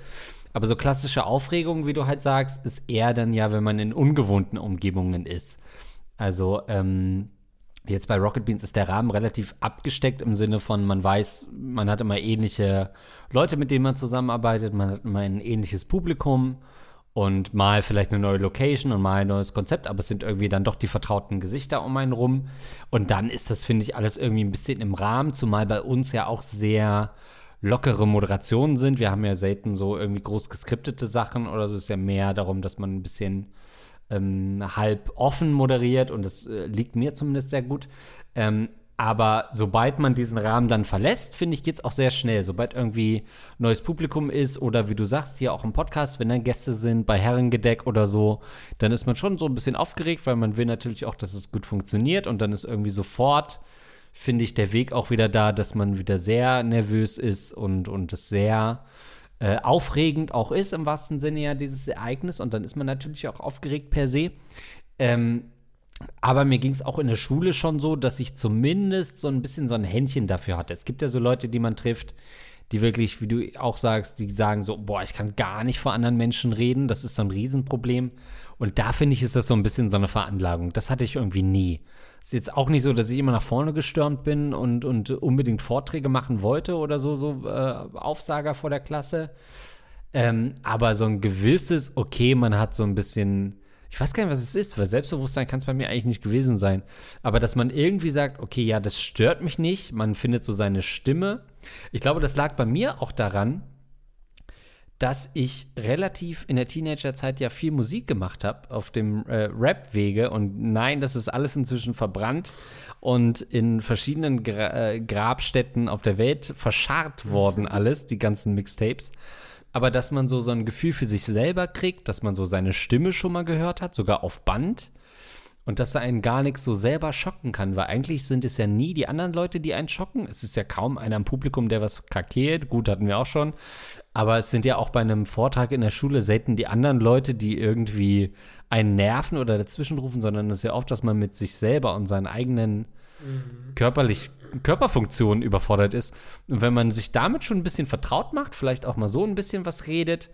Aber so klassische Aufregung, wie du halt sagst, ist eher dann ja, wenn man in ungewohnten Umgebungen ist. Also, ähm, jetzt bei Rocket Beans ist der Rahmen relativ abgesteckt im Sinne von, man weiß, man hat immer ähnliche Leute, mit denen man zusammenarbeitet, man hat immer ein ähnliches Publikum und mal vielleicht eine neue Location und mal ein neues Konzept, aber es sind irgendwie dann doch die vertrauten Gesichter um einen rum. Und dann ist das, finde ich, alles irgendwie ein bisschen im Rahmen, zumal bei uns ja auch sehr lockere Moderationen sind. Wir haben ja selten so irgendwie groß geskriptete Sachen oder so. Es ist ja mehr darum, dass man ein bisschen ähm, halb offen moderiert und das äh, liegt mir zumindest sehr gut. Ähm, aber sobald man diesen Rahmen dann verlässt, finde ich, geht es auch sehr schnell. Sobald irgendwie neues Publikum ist oder wie du sagst, hier auch im Podcast, wenn dann Gäste sind, bei Herrengedeck oder so, dann ist man schon so ein bisschen aufgeregt, weil man will natürlich auch, dass es gut funktioniert und dann ist irgendwie sofort, finde ich, der Weg auch wieder da, dass man wieder sehr nervös ist und, und es sehr äh, aufregend auch ist, im wahrsten Sinne ja, dieses Ereignis. Und dann ist man natürlich auch aufgeregt per se. Ähm, aber mir ging es auch in der Schule schon so, dass ich zumindest so ein bisschen so ein Händchen dafür hatte. Es gibt ja so Leute, die man trifft, die wirklich, wie du auch sagst, die sagen so, boah, ich kann gar nicht vor anderen Menschen reden. Das ist so ein Riesenproblem. Und da finde ich, ist das so ein bisschen so eine Veranlagung. Das hatte ich irgendwie nie. Ist jetzt auch nicht so, dass ich immer nach vorne gestürmt bin und, und unbedingt Vorträge machen wollte oder so, so äh, Aufsager vor der Klasse. Ähm, aber so ein gewisses, okay, man hat so ein bisschen ich weiß gar nicht, was es ist, weil Selbstbewusstsein kann es bei mir eigentlich nicht gewesen sein. Aber dass man irgendwie sagt, okay, ja, das stört mich nicht, man findet so seine Stimme. Ich glaube, das lag bei mir auch daran, dass ich relativ in der Teenagerzeit ja viel Musik gemacht habe auf dem äh, Rap-Wege. Und nein, das ist alles inzwischen verbrannt und in verschiedenen Gra äh, Grabstätten auf der Welt verscharrt worden, alles, die ganzen Mixtapes aber dass man so, so ein Gefühl für sich selber kriegt, dass man so seine Stimme schon mal gehört hat, sogar auf Band. Und dass er einen gar nichts so selber schocken kann, weil eigentlich sind es ja nie die anderen Leute, die einen schocken. Es ist ja kaum einer im Publikum, der was krakeelt. Gut, hatten wir auch schon. Aber es sind ja auch bei einem Vortrag in der Schule selten die anderen Leute, die irgendwie einen nerven oder dazwischen rufen, sondern es ist ja oft, dass man mit sich selber und seinen eigenen mhm. körperlich Körperfunktionen überfordert ist. Und wenn man sich damit schon ein bisschen vertraut macht, vielleicht auch mal so ein bisschen was redet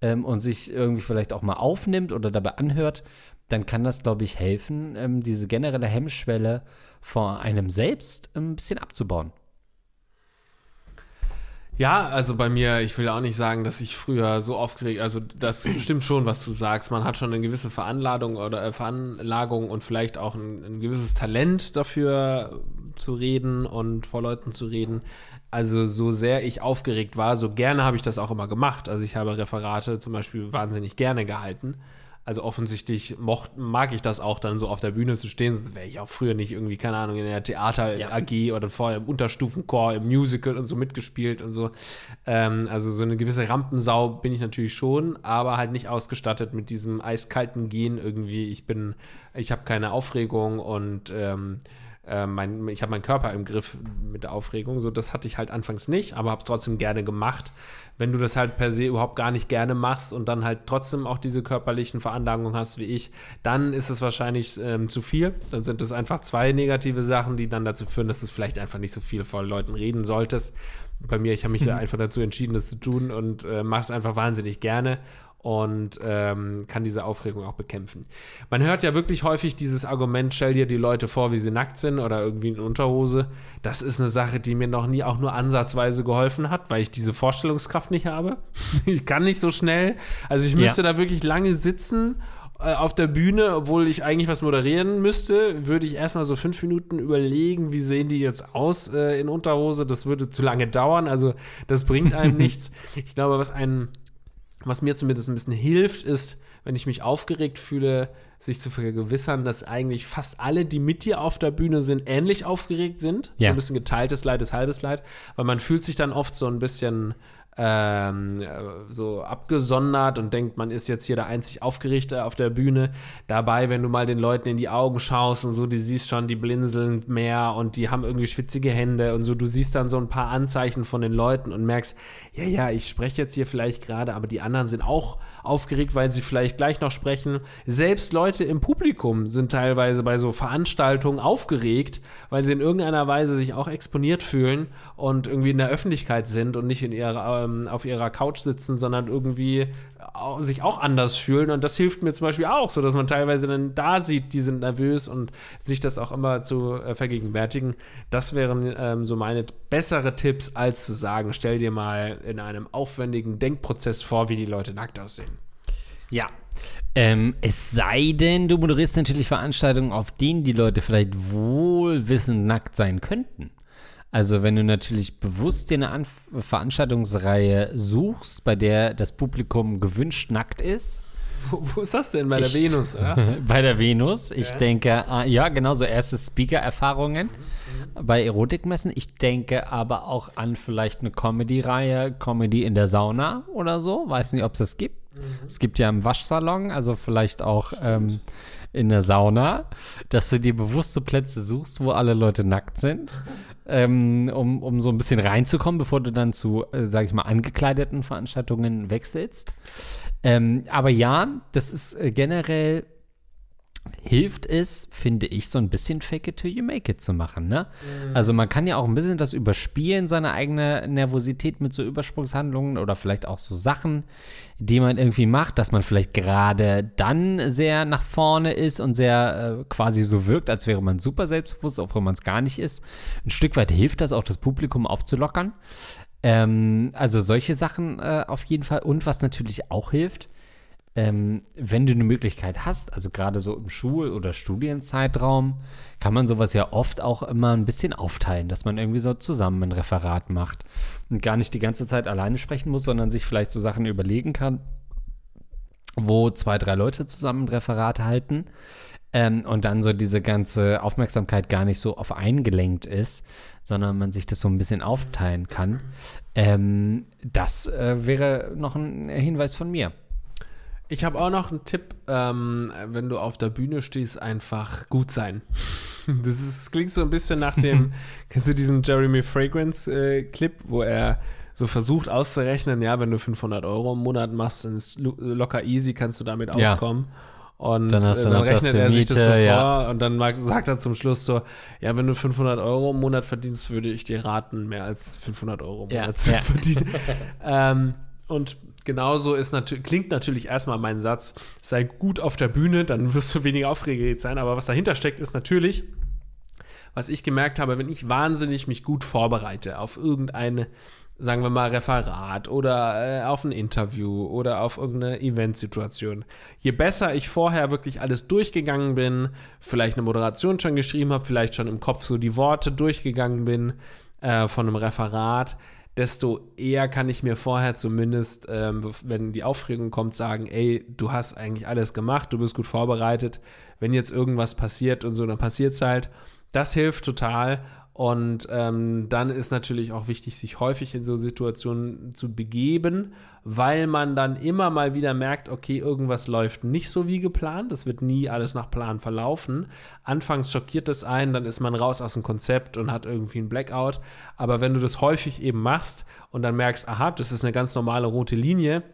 ähm, und sich irgendwie vielleicht auch mal aufnimmt oder dabei anhört, dann kann das, glaube ich, helfen, ähm, diese generelle Hemmschwelle vor einem selbst ein bisschen abzubauen. Ja, also bei mir, ich will auch nicht sagen, dass ich früher so aufgeregt, also das stimmt schon, was du sagst. Man hat schon eine gewisse Veranladung oder äh, Veranlagung und vielleicht auch ein, ein, gewisses Talent dafür zu reden und vor Leuten zu reden. Also so sehr ich aufgeregt war, so gerne habe ich das auch immer gemacht. Also ich habe Referate zum Beispiel wahnsinnig gerne gehalten. Also offensichtlich mocht, mag ich das auch dann so auf der Bühne zu stehen. Das wäre ich auch früher nicht irgendwie, keine Ahnung, in der Theater ja. AG oder vorher im Unterstufenchor, im Musical und so mitgespielt und so. Ähm, also so eine gewisse Rampensau bin ich natürlich schon, aber halt nicht ausgestattet mit diesem eiskalten Gehen irgendwie. Ich bin, ich habe keine Aufregung und ähm, äh, mein, ich habe meinen Körper im Griff mit der Aufregung. So, das hatte ich halt anfangs nicht, aber habe es trotzdem gerne gemacht. Wenn du das halt per se überhaupt gar nicht gerne machst und dann halt trotzdem auch diese körperlichen Veranlagungen hast wie ich, dann ist es wahrscheinlich ähm, zu viel. Dann sind es einfach zwei negative Sachen, die dann dazu führen, dass du vielleicht einfach nicht so viel vor Leuten reden solltest. Bei mir, ich habe mich mhm. einfach dazu entschieden, das zu tun und äh, mache es einfach wahnsinnig gerne und ähm, kann diese Aufregung auch bekämpfen. Man hört ja wirklich häufig dieses Argument, stell dir die Leute vor, wie sie nackt sind oder irgendwie in Unterhose. Das ist eine Sache, die mir noch nie auch nur ansatzweise geholfen hat, weil ich diese Vorstellungskraft nicht habe. ich kann nicht so schnell. Also ich müsste ja. da wirklich lange sitzen äh, auf der Bühne, obwohl ich eigentlich was moderieren müsste, würde ich erstmal so fünf Minuten überlegen, wie sehen die jetzt aus äh, in Unterhose. Das würde zu lange dauern. Also das bringt einem nichts. Ich glaube, was einen was mir zumindest ein bisschen hilft, ist, wenn ich mich aufgeregt fühle, sich zu vergewissern, dass eigentlich fast alle, die mit dir auf der Bühne sind, ähnlich aufgeregt sind. Ja. Ein bisschen geteiltes Leid ist halbes Leid, weil man fühlt sich dann oft so ein bisschen ähm, so abgesondert und denkt, man ist jetzt hier der einzig Aufgerichte auf der Bühne. Dabei, wenn du mal den Leuten in die Augen schaust und so, die siehst schon, die blinzeln mehr und die haben irgendwie schwitzige Hände und so, du siehst dann so ein paar Anzeichen von den Leuten und merkst, ja, ja, ich spreche jetzt hier vielleicht gerade, aber die anderen sind auch aufgeregt, weil sie vielleicht gleich noch sprechen. Selbst Leute im Publikum sind teilweise bei so Veranstaltungen aufgeregt, weil sie in irgendeiner Weise sich auch exponiert fühlen und irgendwie in der Öffentlichkeit sind und nicht in ihrer, ähm, auf ihrer Couch sitzen, sondern irgendwie sich auch anders fühlen. Und das hilft mir zum Beispiel auch, so dass man teilweise dann da sieht, die sind nervös und sich das auch immer zu äh, vergegenwärtigen. Das wären ähm, so meine bessere Tipps, als zu sagen, stell dir mal in einem aufwendigen Denkprozess vor, wie die Leute nackt aussehen. Ja. Ähm, es sei denn, du moderierst natürlich Veranstaltungen, auf denen die Leute vielleicht wohlwissend nackt sein könnten. Also wenn du natürlich bewusst dir eine An Veranstaltungsreihe suchst, bei der das Publikum gewünscht nackt ist, Wo, wo ist das denn? Bei der Echt? Venus, ja? bei der Venus. Ich Ja. denke, ah, ja, genau, so erste Speaker-Erfahrungen bei Erotikmessen. Ich denke aber auch an vielleicht eine Comedy-Reihe, Comedy in der Sauna oder so. Weiß nicht, ob es das gibt. Es gibt ja im Waschsalon, also vielleicht auch ähm, in der Sauna, dass du dir bewusste Plätze suchst, wo alle Leute nackt sind, ähm, um, um so ein bisschen reinzukommen, bevor du dann zu, äh, sag ich mal, angekleideten Veranstaltungen wechselst. Ähm, aber ja, das ist äh, generell hilft es, finde ich, so ein bisschen Fake it till you make it zu machen, ne? Also man kann ja auch ein bisschen das überspielen, seine eigene Nervosität mit so Übersprungshandlungen oder vielleicht auch so Sachen, die man irgendwie macht, dass man vielleicht gerade dann sehr nach vorne ist und sehr äh, quasi so wirkt, als wäre man super selbstbewusst, auch wenn man es gar nicht ist. Ein Stück weit hilft das auch, das Publikum aufzulockern. Ähm, also solche Sachen äh, auf jeden Fall. Und was natürlich auch hilft, ähm, wenn du eine Möglichkeit hast, also gerade so im Schul- oder Studienzeitraum, kann man sowas ja oft auch immer ein bisschen aufteilen, dass man irgendwie so zusammen ein Referat macht und gar nicht die ganze Zeit alleine sprechen muss, sondern sich vielleicht so Sachen überlegen kann, wo zwei, drei Leute zusammen ein Referat halten ähm, und dann so diese ganze Aufmerksamkeit gar nicht so auf einen gelenkt ist, sondern man sich das so ein bisschen aufteilen kann. Ähm, das äh, wäre noch ein Hinweis von mir. Ich habe auch noch einen Tipp, ähm, wenn du auf der Bühne stehst, einfach gut sein. Das ist, klingt so ein bisschen nach dem, kennst du diesen Jeremy Fragrance-Clip, wo er so versucht auszurechnen, ja, wenn du 500 Euro im Monat machst, dann ist lo- locker easy, kannst du damit Ja. auskommen. Und Dann äh, dann das rechnet er sich das Miete, so vor ja. und dann mag, sagt er zum Schluss so, ja, wenn du 500 Euro im Monat verdienst, würde ich dir raten, mehr als 500 Euro im Ja, Monat zu ja. verdienen. ähm, und genauso ist natürlich, klingt natürlich erstmal mein Satz, sei gut auf der Bühne, dann wirst du weniger aufgeregt sein. Aber was dahinter steckt, ist natürlich, was ich gemerkt habe, wenn ich wahnsinnig mich gut vorbereite auf irgendeine, sagen wir mal, Referat oder äh, auf ein Interview oder auf irgendeine Eventsituation. Je besser ich vorher wirklich alles durchgegangen bin, vielleicht eine Moderation schon geschrieben habe, vielleicht schon im Kopf so die Worte durchgegangen bin äh, von einem Referat, desto eher kann ich mir vorher zumindest, ähm, wenn die Aufregung kommt, sagen, ey, du hast eigentlich alles gemacht, du bist gut vorbereitet. Wenn jetzt irgendwas passiert und so, dann passiert es halt. Das hilft total. Und ähm, dann ist natürlich auch wichtig, sich häufig in so Situationen zu begeben, weil man dann immer mal wieder merkt, okay, irgendwas läuft nicht so wie geplant. Das wird nie alles nach Plan verlaufen. Anfangs schockiert es einen, dann ist man raus aus dem Konzept und hat irgendwie einen Blackout. Aber wenn du das häufig eben machst und dann merkst, aha, das ist eine ganz normale rote Linie,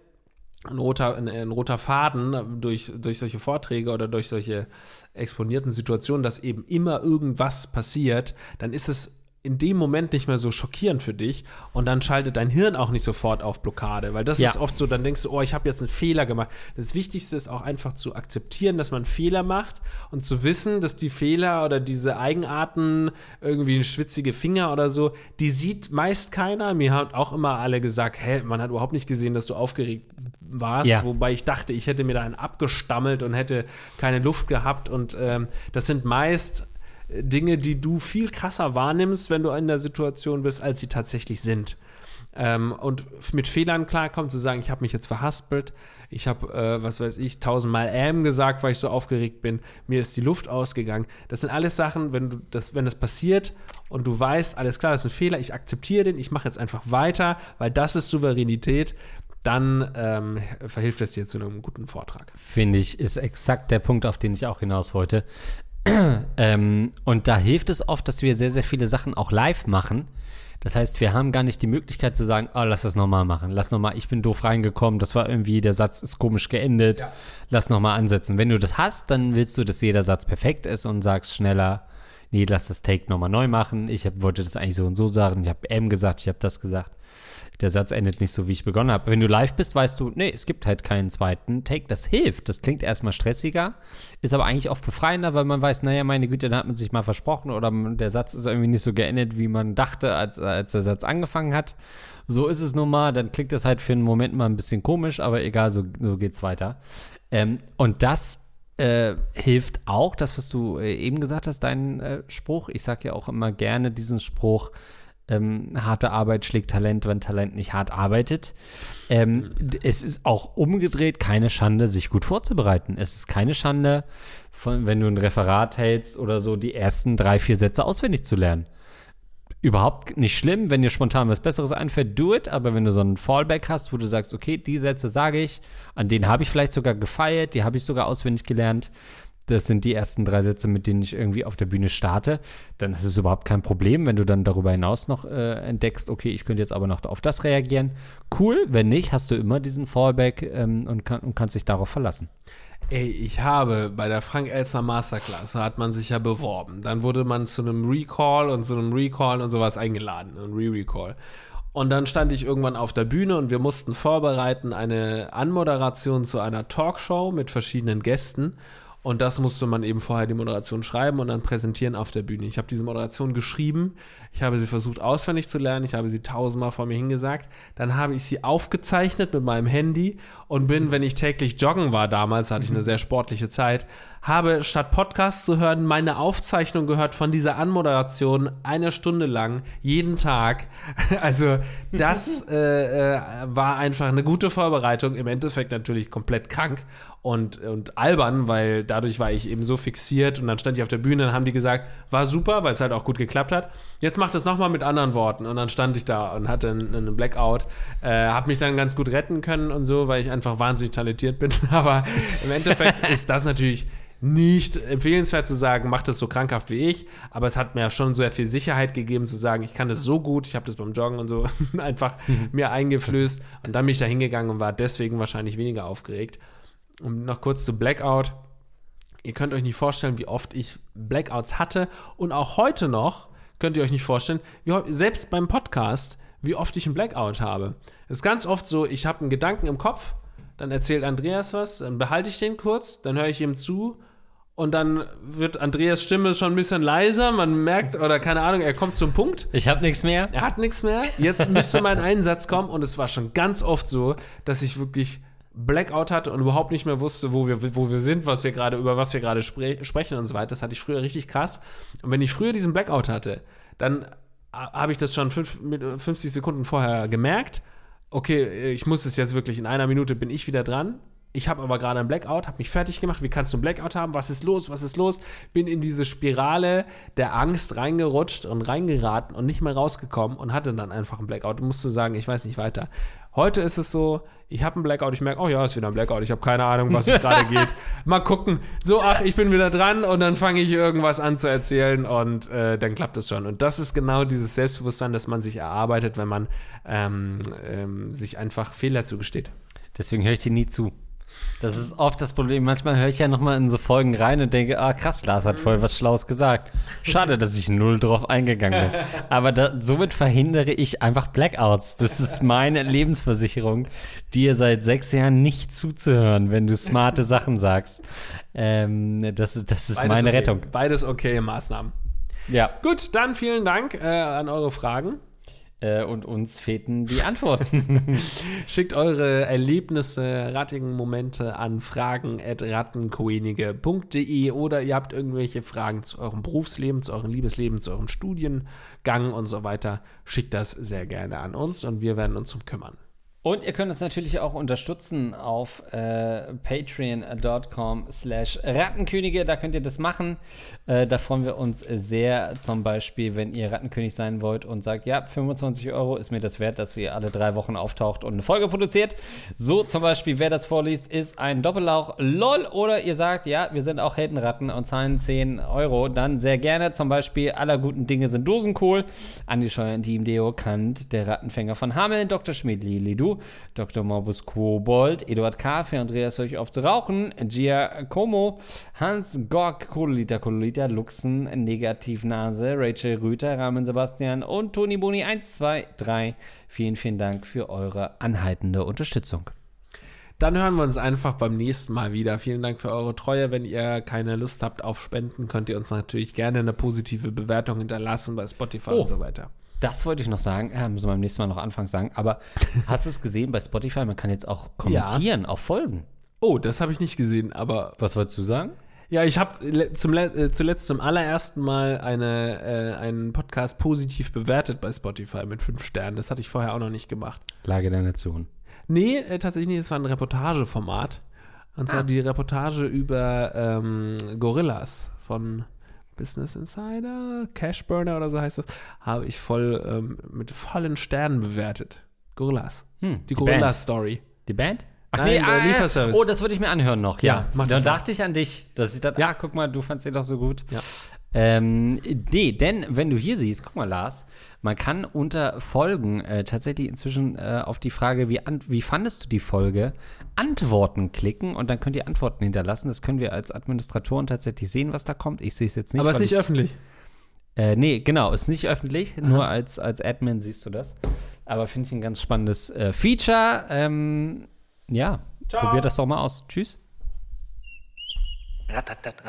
ein roter, ein, ein roter Faden durch, durch solche Vorträge oder durch solche exponierten Situationen, dass eben immer irgendwas passiert, dann ist es in dem Moment nicht mehr so schockierend für dich und dann schaltet dein Hirn auch nicht sofort auf Blockade, weil das Ja. ist oft so, dann denkst du, oh, ich habe jetzt einen Fehler gemacht. Das Wichtigste ist auch einfach zu akzeptieren, dass man Fehler macht und zu wissen, dass die Fehler oder diese Eigenarten, irgendwie schwitzige Finger oder so, die sieht meist keiner. Mir haben auch immer alle gesagt, hä, man hat überhaupt nicht gesehen, dass du aufgeregt warst, Ja. wobei ich dachte, ich hätte mir da einen abgestammelt und hätte keine Luft gehabt und ähm, das sind meist Dinge, die du viel krasser wahrnimmst, wenn du in der Situation bist, als sie tatsächlich sind. Ähm, und mit Fehlern klarkommen, zu sagen, ich habe mich jetzt verhaspelt, ich habe, äh, was weiß ich, tausendmal ähm gesagt, weil ich so aufgeregt bin, mir ist die Luft ausgegangen. Das sind alles Sachen, wenn du das, wenn das passiert und du weißt, alles klar, das ist ein Fehler, ich akzeptiere den, ich mache jetzt einfach weiter, weil das ist Souveränität, dann ähm, verhilft es dir zu einem guten Vortrag. Finde ich, ist exakt der Punkt, auf den ich auch hinaus wollte. ähm, und da hilft es oft, dass wir sehr, sehr viele Sachen auch live machen. Das heißt, wir haben gar nicht die Möglichkeit zu sagen, oh, lass das nochmal machen. Lass nochmal, ich bin doof reingekommen, das war irgendwie, der Satz ist komisch geendet. Ja. Lass nochmal ansetzen. Wenn du das hast, dann willst du, dass jeder Satz perfekt ist und sagst schneller, nee, lass das Take nochmal neu machen. Ich hab, wollte das eigentlich so und so sagen. Ich habe M gesagt, ich habe das gesagt der Satz endet nicht so, wie ich begonnen habe. Wenn du live bist, weißt du, nee, es gibt halt keinen zweiten Take. Das hilft. Das klingt erstmal stressiger, ist aber eigentlich oft befreiender, weil man weiß, naja, meine Güte, da hat man sich mal versprochen oder der Satz ist irgendwie nicht so geendet, wie man dachte, als, als der Satz angefangen hat. So ist es nun mal. Dann klingt das halt für einen Moment mal ein bisschen komisch, aber egal, so, so geht's weiter. Ähm, und das äh, hilft auch, das, was du äh, eben gesagt hast, dein äh, Spruch. Ich sage ja auch immer gerne diesen Spruch, Ähm, harte Arbeit schlägt Talent, wenn Talent nicht hart arbeitet. Ähm, es ist auch umgedreht keine Schande, sich gut vorzubereiten. Es ist keine Schande, von, wenn du ein Referat hältst oder so, die ersten drei, vier Sätze auswendig zu lernen. Überhaupt nicht schlimm, wenn dir spontan was Besseres einfällt, do it. Aber wenn du so einen Fallback hast, wo du sagst, okay, die Sätze sage ich, an denen habe ich vielleicht sogar gefeilt, die habe ich sogar auswendig gelernt, das sind die ersten drei Sätze, mit denen ich irgendwie auf der Bühne starte, dann ist es überhaupt kein Problem, wenn du dann darüber hinaus noch äh, entdeckst, okay, ich könnte jetzt aber noch auf das reagieren. Cool, wenn nicht, hast du immer diesen Fallback ähm, und, kann, und kannst dich darauf verlassen. Ey, ich habe bei der Frank Elster Masterclass, da hat man sich ja beworben. Dann wurde man zu einem Recall und zu einem Recall und sowas eingeladen, ein Re-Recall. Und dann stand ich irgendwann auf der Bühne und wir mussten vorbereiten eine Anmoderation zu einer Talkshow mit verschiedenen Gästen. Und das musste man eben vorher die Moderation schreiben und dann präsentieren auf der Bühne. Ich habe diese Moderation geschrieben, ich habe sie versucht auswendig zu lernen, ich habe sie tausendmal vor mir hingesagt. Dann habe ich sie aufgezeichnet mit meinem Handy und bin, wenn ich täglich joggen war damals, hatte ich eine sehr sportliche Zeit, habe statt Podcast zu hören, meine Aufzeichnung gehört von dieser Anmoderation eine Stunde lang, jeden Tag. Also das äh, äh, war einfach eine gute Vorbereitung, im Endeffekt natürlich komplett krank und, und albern, weil dadurch war ich eben so fixiert und dann stand ich auf der Bühne und haben die gesagt, war super, weil es halt auch gut geklappt hat. Jetzt mach das nochmal mit anderen Worten. Und dann stand ich da und hatte einen, einen Blackout, äh, habe mich dann ganz gut retten können und so, weil ich einfach wahnsinnig talentiert bin, aber im Endeffekt ist das natürlich nicht empfehlenswert zu sagen, mach das so krankhaft wie ich, aber es hat mir schon sehr viel Sicherheit gegeben zu sagen, ich kann das so gut, ich habe das beim Joggen und so einfach mir eingeflößt. Und dann bin ich da hingegangen und war deswegen wahrscheinlich weniger aufgeregt. Und noch kurz zu Blackout. Ihr könnt euch nicht vorstellen, wie oft ich Blackouts hatte und auch heute noch könnt ihr euch nicht vorstellen, wie, selbst beim Podcast, wie oft ich einen Blackout habe. Es ist ganz oft so, ich habe einen Gedanken im Kopf, dann erzählt Andreas was, dann behalte ich den kurz, dann höre ich ihm zu und dann wird Andreas Stimme schon ein bisschen leiser, man merkt, oder keine Ahnung, er kommt zum Punkt. Ich habe nichts mehr. Er hat nichts mehr. Jetzt müsste mein Einsatz kommen und es war schon ganz oft so, dass ich wirklich Blackout hatte und überhaupt nicht mehr wusste, wo wir, wo wir sind, was wir gerade, über was wir gerade spre sprechen und so weiter. Das hatte ich früher richtig krass. Und wenn ich früher diesen Blackout hatte, dann ha- habe ich das schon fünf, mit- 50 Sekunden vorher gemerkt. Okay, ich muss es jetzt wirklich in einer Minute bin ich wieder dran. Ich habe aber gerade einen Blackout, habe mich fertig gemacht. Wie kannst du einen Blackout haben? Was ist los? Was ist los? Bin in diese Spirale der Angst reingerutscht und reingeraten und nicht mehr rausgekommen und hatte dann einfach einen Blackout und musste sagen, ich weiß nicht weiter. Heute ist es so, ich habe einen Blackout, ich merke, oh ja, ist wieder ein Blackout, ich habe keine Ahnung, was es gerade geht. Mal gucken. So, ach, ich bin wieder dran und dann fange ich irgendwas an zu erzählen und äh, dann klappt es schon. Und das ist genau dieses Selbstbewusstsein, das man sich erarbeitet, wenn man ähm, ähm, sich einfach Fehler zugesteht. Deswegen höre ich dir nie zu. Das ist oft das Problem. Manchmal höre ich ja noch mal in so Folgen rein und denke, ah krass, Lars hat voll was Schlaues gesagt. Schade, dass ich null drauf eingegangen bin. Aber da, somit verhindere ich einfach Blackouts. Das ist meine Lebensversicherung, dir seit sechs Jahren nicht zuzuhören, wenn du smarte Sachen sagst. Ähm, das ist, das ist Beides meine okay. Rettung. Beides okay Maßnahmen. Ja. Gut, dann vielen Dank äh, an eure Fragen. Äh, und uns fehlten die Antworten. Schickt eure Erlebnisse, rattigen Momente an fragen.rattenkoenige.de oder ihr habt irgendwelche Fragen zu eurem Berufsleben, zu eurem Liebesleben, zu eurem Studiengang und so weiter. Schickt das sehr gerne an uns und wir werden uns um kümmern. Und ihr könnt uns natürlich auch unterstützen auf äh, patreon.com slash Rattenkönige. Da könnt ihr das machen. Äh, da freuen wir uns sehr. Zum Beispiel, wenn ihr Rattenkönig sein wollt und sagt, ja, 25 Euro ist mir das wert, dass ihr alle drei Wochen auftaucht und eine Folge produziert. So zum Beispiel, wer das vorliest, ist ein Doppellauch LOL. Oder ihr sagt, ja, wir sind auch Heldenratten und zahlen 10 Euro. Dann sehr gerne. Zum Beispiel, aller guten Dinge sind Dosenkohl. Andi Scheuer, Team Deo, Kant, der Rattenfänger von Hameln, Dr. Schmidt, Dr. Morbus Kobold, Eduard K. für Andreas Höch auf zu rauchen, Giacomo, Hans Gork, Kololita, Kololita, Luxen, Negativnase, Rachel Rüther, Rahmen Sebastian und Toni Boni 1, 2, 3. Vielen, vielen Dank für eure anhaltende Unterstützung. Dann hören wir uns einfach beim nächsten Mal wieder. Vielen Dank für eure Treue. Wenn ihr keine Lust habt auf Spenden, könnt ihr uns natürlich gerne eine positive Bewertung hinterlassen bei Spotify Oh. und so weiter. Das wollte ich noch sagen, äh, müssen wir beim nächsten Mal noch anfangs sagen, aber hast du es gesehen bei Spotify? Man kann jetzt auch kommentieren auf Folgen. Oh, das habe ich nicht gesehen, aber Was wolltest du sagen? Ja, ich habe zum, äh, zuletzt zum allerersten Mal eine, äh, einen Podcast positiv bewertet bei Spotify mit fünf Sternen. Das hatte ich vorher auch noch nicht gemacht. Lage der Nation. Nee, äh, tatsächlich nicht. Es war ein Reportageformat. Und zwar Ah. die Reportage über ähm, Gorillas von Business Insider, Cashburner oder so heißt das, habe ich voll ähm, mit vollen Sternen bewertet. Gorillas. Hm, Die die Gorillas-Story. Die Band? Ach Nein, der ah, Lieferservice. Oh, das würde ich mir anhören noch. Ja, Ja, mach Dann das mal. dachte ich an dich, dass ich dachte, Ja. ah, guck mal, du fandst den doch so gut. Ja. Ähm, nee, denn wenn du hier siehst, guck mal, Lars, man kann unter Folgen äh, tatsächlich inzwischen äh, auf die Frage, wie, an, wie fandest du die Folge, Antworten klicken und dann könnt ihr Antworten hinterlassen. Das können wir als Administratoren tatsächlich sehen, was da kommt. Ich sehe es jetzt nicht. Aber es ist nicht ich- öffentlich. Äh, nee, genau, ist nicht öffentlich, nur als, als Admin siehst du das. Aber finde ich ein ganz spannendes äh, Feature. Ähm, ja, Ciao. probiert das doch mal aus. Tschüss. Rattenkönige.